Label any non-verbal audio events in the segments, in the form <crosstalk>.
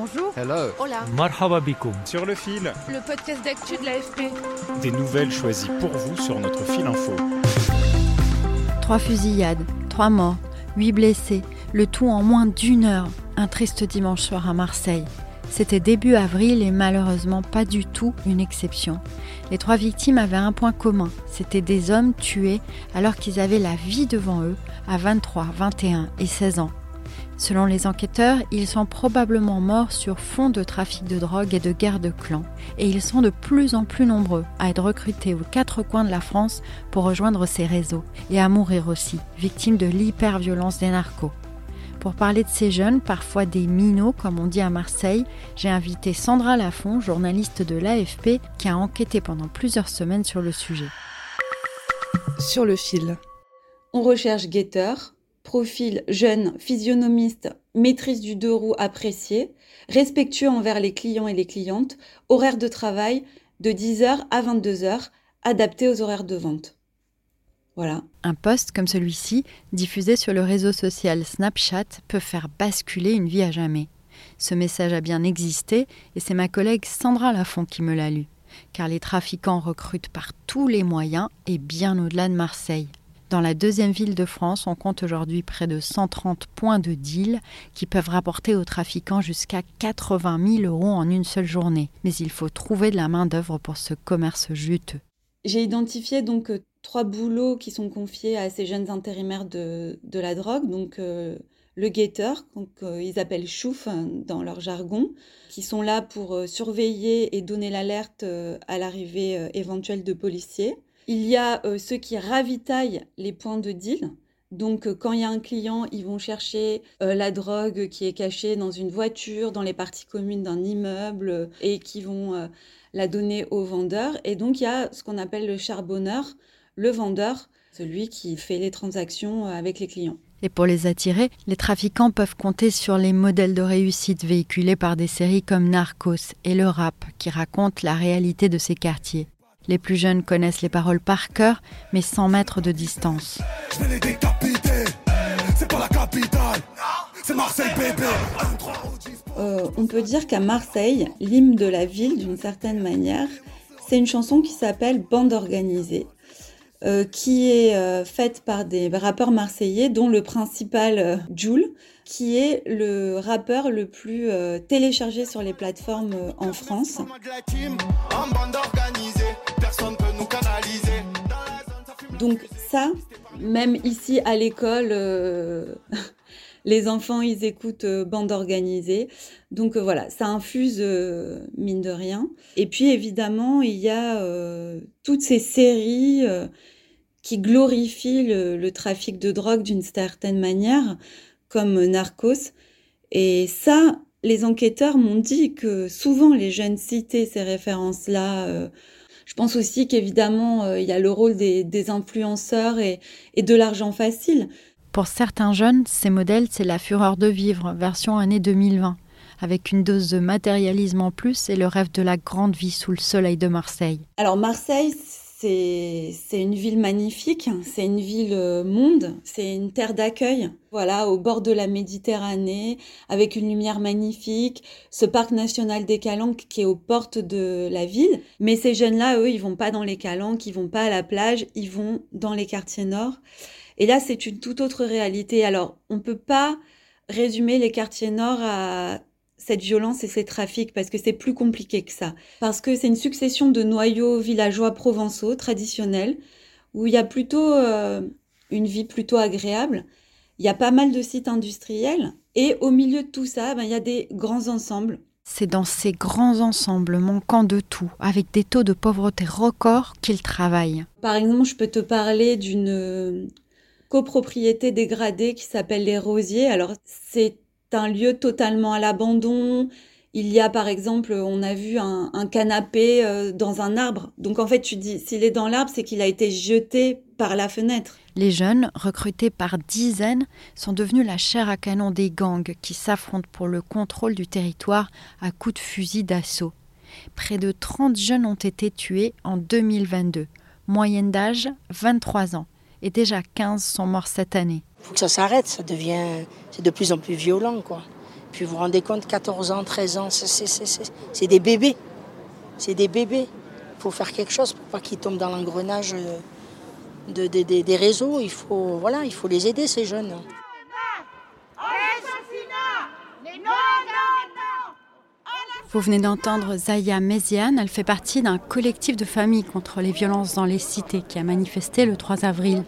Bonjour. Hello. Hola. Marhaba. Sur le fil, Le podcast d'actu de l'AFP. des nouvelles choisies pour vous sur notre fil info. Trois fusillades, trois morts, huit blessés, le tout en moins d'une heure. Un triste dimanche soir à Marseille. C'était début avril et malheureusement pas du tout une exception. Les trois victimes avaient un point commun, c'était des hommes tués alors qu'ils avaient la vie devant eux à 23, 21 et 16 ans. Selon les enquêteurs, ils sont probablement morts sur fond de trafic de drogue et de guerre de clans. Et ils sont de plus en plus nombreux à être recrutés aux quatre coins de la France pour rejoindre ces réseaux et à mourir aussi, victimes de l'hyperviolence des narcos. Pour parler de ces jeunes, parfois des minots comme on dit à Marseille, j'ai invité Sandra Lafont, journaliste de l'AFP, qui a enquêté pendant plusieurs semaines sur le sujet. Sur le fil. On recherche guetteur, profil jeune, physionomiste, maîtrise du deux roues apprécié, respectueux envers les clients et les clientes, horaire de travail de 10h à 22h, adapté aux horaires de vente. Voilà. Un post comme celui-ci, diffusé sur le réseau social Snapchat, peut faire basculer une vie à jamais. Ce message a bien existé et c'est ma collègue Sandra Lafont qui me l'a lu. Car les trafiquants recrutent par tous les moyens et bien au-delà de Marseille. Dans la deuxième ville de France, on compte aujourd'hui près de 130 points de deal qui peuvent rapporter aux trafiquants jusqu'à 80 000 euros en une seule journée. Mais il faut trouver de la main-d'œuvre pour ce commerce juteux. J'ai identifié donc euh, trois boulots qui sont confiés à ces jeunes intérimaires de, la drogue. Donc euh, le guetteur, donc, euh, ils appellent chouf hein, dans leur jargon, qui sont là pour euh, surveiller et donner l'alerte à l'arrivée éventuelle de policiers. Il y a euh, ceux qui ravitaillent les points de deal. Donc, euh, quand il y a un client, ils vont chercher euh, la drogue qui est cachée dans une voiture, dans les parties communes d'un immeuble, et qui vont la donner au vendeur. Et donc, il y a ce qu'on appelle le charbonneur, le vendeur, celui qui fait les transactions avec les clients. Et pour les attirer, les trafiquants peuvent compter sur les modèles de réussite véhiculés par des séries comme Narcos et le rap qui racontent la réalité de ces quartiers. Les plus jeunes connaissent les paroles par cœur, mais sans mettre de distance. Je vais les décapiter. C'est pas la capitale, c'est Marseille bébé. Euh, on peut dire qu'à Marseille, l'hymne de la ville, d'une certaine manière, c'est une chanson qui s'appelle Bande organisée, euh, qui est euh, faite par des rappeurs marseillais, dont le principal, euh, Jul, qui est le rappeur le plus euh, téléchargé sur les plateformes euh, en France. En bande organisée, personne peut nous canaliser. Donc ça, même ici à l'école, euh, <laughs> les enfants, ils écoutent euh, bande organisée. Donc euh, voilà, ça infuse, euh, mine de rien. Et puis évidemment, il y a toutes ces séries qui glorifient le, le trafic de drogue d'une certaine manière, comme Narcos. Et ça, les enquêteurs m'ont dit que souvent les jeunes citaient ces références-là. Je pense aussi qu'évidemment, euh, il y a le rôle des, des influenceurs et, et de l'argent facile. Pour certains jeunes, ces modèles, c'est la fureur de vivre, version année 2020, avec une dose de matérialisme en plus et le rêve de la grande vie sous le soleil de Marseille. Alors Marseille, c'est une ville magnifique, c'est une ville euh, monde, c'est une terre d'accueil. Voilà, au bord de la Méditerranée, avec une lumière magnifique, ce parc national des Calanques qui est aux portes de la ville. Mais ces jeunes-là, eux, ils vont pas dans les Calanques, ils vont pas à la plage, ils vont dans les quartiers nord. Et là, c'est une toute autre réalité. Alors, on peut pas résumer les quartiers nord à cette violence et ces trafics parce que c'est plus compliqué que ça. Parce que c'est une succession de noyaux villageois provençaux traditionnels où il y a plutôt euh, une vie plutôt agréable. Il y a pas mal de sites industriels et au milieu de tout ça, ben, il y a des grands ensembles. C'est dans ces grands ensembles manquant de tout, avec des taux de pauvreté records, qu'ils travaillent. Par exemple, je peux te parler d'une copropriété dégradée qui s'appelle les Rosiers. Alors c'est un lieu totalement à l'abandon. Il y a par exemple, on a vu un, canapé euh, dans un arbre. Donc en fait, tu dis, s'il est dans l'arbre, c'est qu'il a été jeté par la fenêtre. Les jeunes, recrutés par dizaines, sont devenus la chair à canon des gangs qui s'affrontent pour le contrôle du territoire à coups de fusil d'assaut. Près de 30 jeunes ont été tués en 2022. Moyenne d'âge 23 ans. Et déjà 15 sont morts cette année. Il faut que ça s'arrête, ça devient. C'est de plus en plus violent, quoi. Puis vous vous rendez compte, 14 ans, 13 ans, c'est- des bébés. C'est des bébés. Il faut faire quelque chose pour pas qu'ils tombent dans l'engrenage euh, de, de- de- des réseaux. Il faut, il faut les aider, ces jeunes. Vous venez d'entendre Zaya Méziane, elle fait partie d'un collectif de familles contre les violences dans les cités qui a manifesté le 3 avril,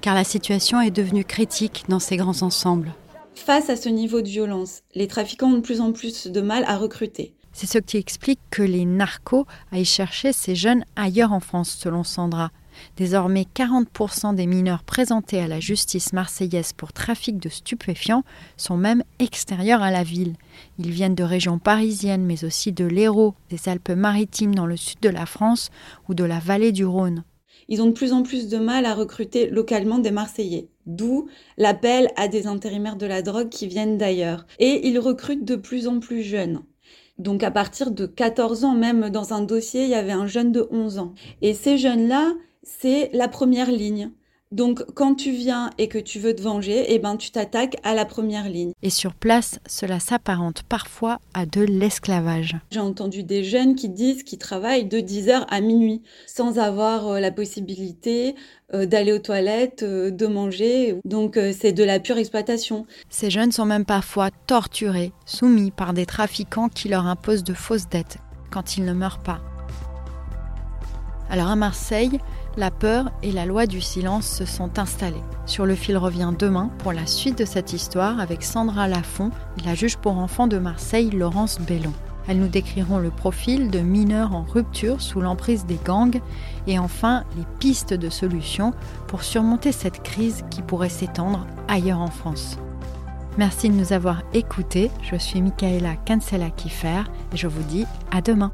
car la situation est devenue critique dans ces grands ensembles. Face à ce niveau de violence, les trafiquants ont de plus en plus de mal à recruter. C'est ce qui explique que les narcos aillent chercher ces jeunes ailleurs en France, selon Sandra. Désormais, 40% des mineurs présentés à la justice marseillaise pour trafic de stupéfiants sont même extérieurs à la ville. Ils viennent de régions parisiennes, mais aussi de l'Hérault, des Alpes-Maritimes dans le sud de la France ou de la vallée du Rhône. Ils ont de plus en plus de mal à recruter localement des Marseillais, d'où l'appel à des intérimaires de la drogue qui viennent d'ailleurs. Et ils recrutent de plus en plus jeunes. Donc à partir de 14 ans, même dans un dossier, il y avait un jeune de 11 ans. Et ces jeunes-là, c'est la première ligne. Donc quand tu viens et que tu veux te venger, eh ben tu t'attaques à la première ligne. Et sur place, cela s'apparente parfois à de l'esclavage. J'ai entendu des jeunes qui disent qu'ils travaillent de 10h à minuit sans avoir euh, la possibilité euh, d'aller aux toilettes, euh, de manger. Donc c'est de la pure exploitation. Ces jeunes sont même parfois torturés, soumis par des trafiquants qui leur imposent de fausses dettes quand ils ne meurent pas. Alors à Marseille, la peur et la loi du silence se sont installées. Sur le fil revient demain pour la suite de cette histoire avec Sandra Lafont et la juge pour enfants de Marseille, Laurence Bellon. Elles nous décriront le profil de mineurs en rupture sous l'emprise des gangs et enfin les pistes de solutions pour surmonter cette crise qui pourrait s'étendre ailleurs en France. Merci de nous avoir écoutés. Je suis Michaela Cancela Kiffer et je vous dis à demain.